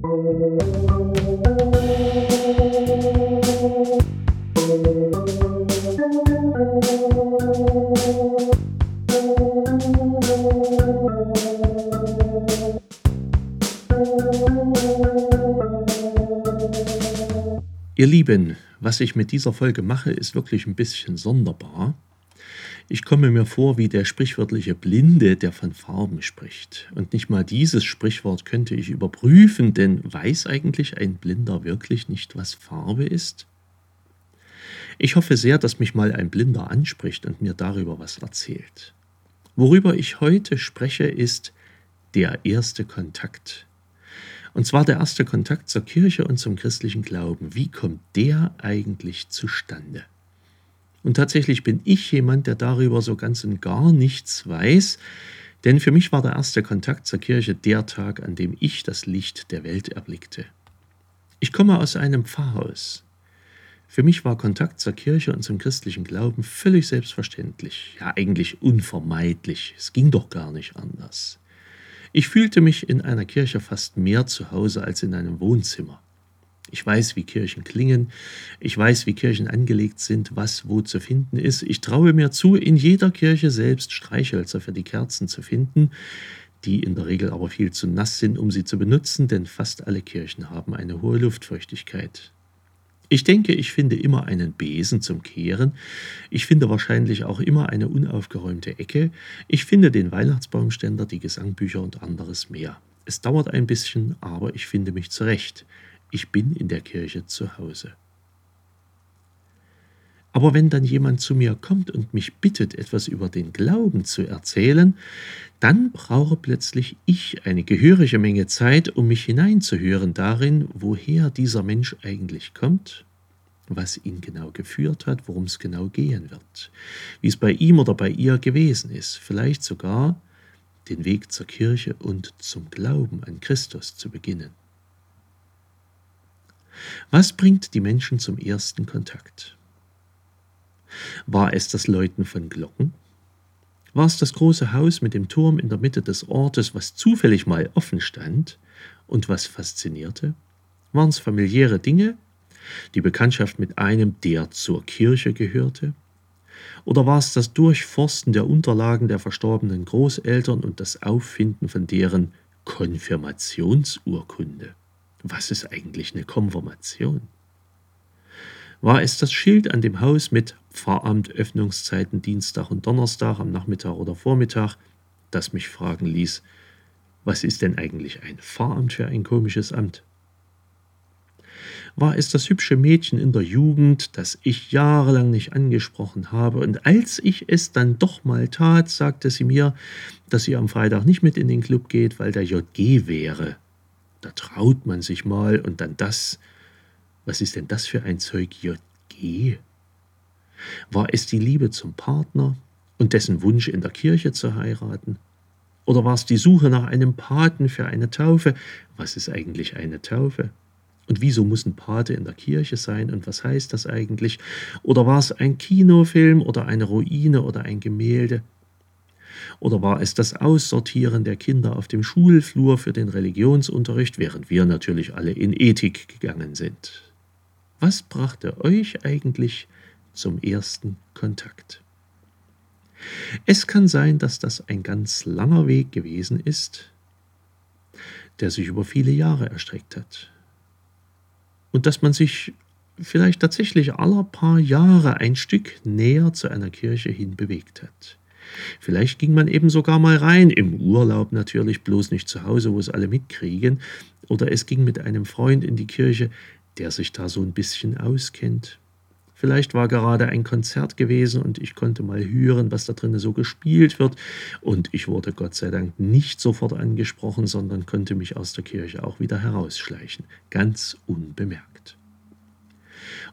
Ihr Lieben, was ich mit dieser Folge mache, ist wirklich ein bisschen sonderbar. Ich komme mir vor wie der sprichwörtliche Blinde, der von Farben spricht. Und nicht mal dieses Sprichwort könnte ich überprüfen, denn weiß eigentlich ein Blinder wirklich nicht, was Farbe ist? Ich hoffe sehr, dass mich mal ein Blinder anspricht und mir darüber was erzählt. Worüber ich heute spreche, ist der erste Kontakt. Und zwar der erste Kontakt zur Kirche und zum christlichen Glauben. Wie kommt der eigentlich zustande? Und tatsächlich bin ich jemand, der darüber so ganz und gar nichts weiß, denn für mich war der erste Kontakt zur Kirche der Tag, an dem ich das Licht der Welt erblickte. Ich komme aus einem Pfarrhaus. Für mich war Kontakt zur Kirche und zum christlichen Glauben völlig selbstverständlich, ja eigentlich unvermeidlich. Es ging doch gar nicht anders. Ich fühlte mich in einer Kirche fast mehr zu Hause als in einem Wohnzimmer. Ich weiß, wie Kirchen klingen, ich weiß, wie Kirchen angelegt sind, was wo zu finden ist. Ich traue mir zu, in jeder Kirche selbst Streichhölzer für die Kerzen zu finden, die in der Regel aber viel zu nass sind, um sie zu benutzen, denn fast alle Kirchen haben eine hohe Luftfeuchtigkeit. Ich denke, ich finde immer einen Besen zum Kehren. Ich finde wahrscheinlich auch immer eine unaufgeräumte Ecke. Ich finde den Weihnachtsbaumständer, die Gesangbücher und anderes mehr. Es dauert ein bisschen, aber ich finde mich zurecht. Ich bin in der Kirche zu Hause. Aber wenn dann jemand zu mir kommt und mich bittet, etwas über den Glauben zu erzählen, dann brauche plötzlich ich eine gehörige Menge Zeit, um mich hineinzuhören darin, woher dieser Mensch eigentlich kommt, was ihn genau geführt hat, worum es genau gehen wird, wie es bei ihm oder bei ihr gewesen ist, vielleicht sogar den Weg zur Kirche und zum Glauben an Christus zu beginnen. Was bringt die Menschen zum ersten Kontakt? War es das Läuten von Glocken? War es das große Haus mit dem Turm in der Mitte des Ortes, was zufällig mal offen stand und was faszinierte? Waren es familiäre Dinge? Die Bekanntschaft mit einem, der zur Kirche gehörte? Oder war es das Durchforsten der Unterlagen der verstorbenen Großeltern und das Auffinden von deren Konfirmationsurkunde? Was ist eigentlich eine Konfirmation? War es das Schild an dem Haus mit Pfarramt Öffnungszeiten Dienstag und Donnerstag am Nachmittag oder Vormittag, das mich fragen ließ, was ist denn eigentlich ein Pfarramt für ein komisches Amt? War es das hübsche Mädchen in der Jugend, das ich jahrelang nicht angesprochen habe, und als ich es dann doch mal tat, sagte sie mir, dass sie am Freitag nicht mit in den Club geht, weil der JG wäre. Da traut man sich mal und dann das. Was ist denn das für ein Zeug JG? War es die Liebe zum Partner und dessen Wunsch in der Kirche zu heiraten? Oder war es die Suche nach einem Paten für eine Taufe? Was ist eigentlich eine Taufe? Und wieso muss ein Pate in der Kirche sein und was heißt das eigentlich? Oder war es ein Kinofilm oder eine Ruine oder ein Gemälde? Oder war es das Aussortieren der Kinder auf dem Schulflur für den Religionsunterricht, während wir natürlich alle in Ethik gegangen sind? Was brachte euch eigentlich zum ersten Kontakt? Es kann sein, dass das ein ganz langer Weg gewesen ist, der sich über viele Jahre erstreckt hat. Und dass man sich vielleicht tatsächlich aller paar Jahre ein Stück näher zu einer Kirche hin bewegt hat. Vielleicht ging man eben sogar mal rein, im Urlaub natürlich, bloß nicht zu Hause, wo es alle mitkriegen, oder es ging mit einem Freund in die Kirche, der sich da so ein bisschen auskennt. Vielleicht war gerade ein Konzert gewesen und ich konnte mal hören, was da drinnen so gespielt wird. Und ich wurde Gott sei Dank nicht sofort angesprochen, sondern konnte mich aus der Kirche auch wieder herausschleichen. Ganz unbemerkt.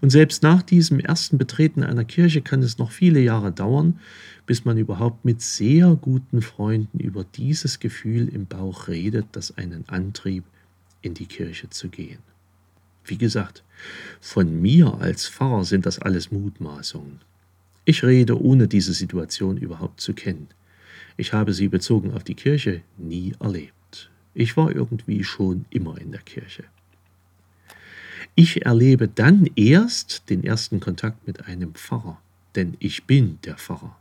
Und selbst nach diesem ersten Betreten einer Kirche kann es noch viele Jahre dauern, bis man überhaupt mit sehr guten Freunden über dieses Gefühl im Bauch redet, das einen antrieb, in die Kirche zu gehen. Wie gesagt, von mir als Pfarrer sind das alles Mutmaßungen. Ich rede, ohne diese Situation überhaupt zu kennen. Ich habe sie bezogen auf die Kirche nie erlebt. Ich war irgendwie schon immer in der Kirche. Ich erlebe dann erst den ersten Kontakt mit einem Pfarrer, denn ich bin der Pfarrer.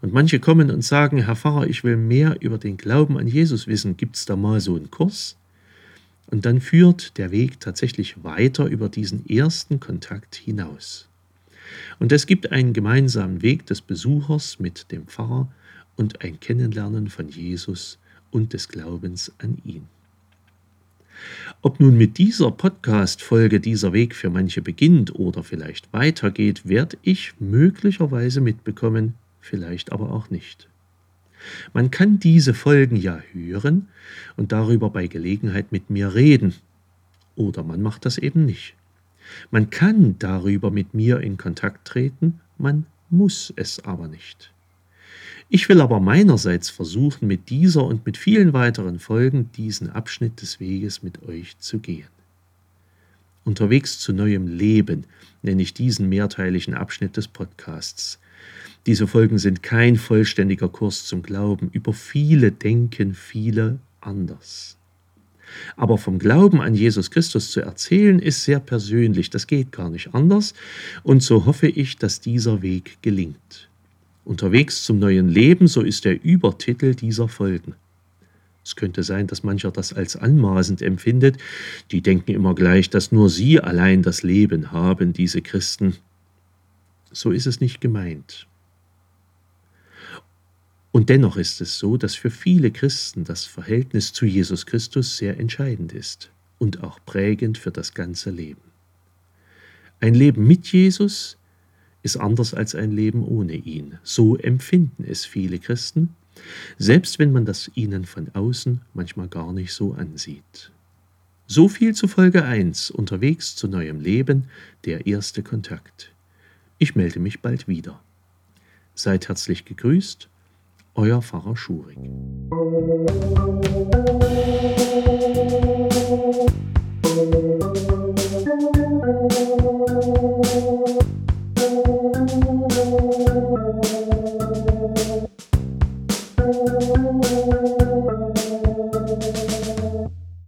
Und manche kommen und sagen, Herr Pfarrer, ich will mehr über den Glauben an Jesus wissen. Gibt es da mal so einen Kurs? Und dann führt der Weg tatsächlich weiter über diesen ersten Kontakt hinaus. Und es gibt einen gemeinsamen Weg des Besuchers mit dem Pfarrer und ein Kennenlernen von Jesus und des Glaubens an ihn. Ob nun mit dieser Podcast-Folge dieser Weg für manche beginnt oder vielleicht weitergeht, werde ich möglicherweise mitbekommen, vielleicht aber auch nicht. Man kann diese Folgen ja hören und darüber bei Gelegenheit mit mir reden. Oder man macht das eben nicht. Man kann darüber mit mir in Kontakt treten, man muss es aber nicht. Ich will aber meinerseits versuchen, mit dieser und mit vielen weiteren Folgen diesen Abschnitt des Weges mit euch zu gehen. Unterwegs zu neuem Leben nenne ich diesen mehrteiligen Abschnitt des Podcasts. Diese Folgen sind kein vollständiger Kurs zum Glauben. Über viele denken viele anders. Aber vom Glauben an Jesus Christus zu erzählen, ist sehr persönlich. Das geht gar nicht anders. Und so hoffe ich, dass dieser Weg gelingt. Unterwegs zum neuen Leben, so ist der Übertitel dieser Folgen. Es könnte sein, dass mancher das als anmaßend empfindet. Die denken immer gleich, dass nur sie allein das Leben haben, diese Christen. So ist es nicht gemeint. Und dennoch ist es so, dass für viele Christen das Verhältnis zu Jesus Christus sehr entscheidend ist und auch prägend für das ganze Leben. Ein Leben mit Jesus ist anders als ein Leben ohne ihn. So empfinden es viele Christen, selbst wenn man das ihnen von außen manchmal gar nicht so ansieht. So viel zu Folge 1, unterwegs zu neuem Leben, der erste Kontakt. Ich melde mich bald wieder. Seid herzlich gegrüßt euer Pfarrer Schurig. Musik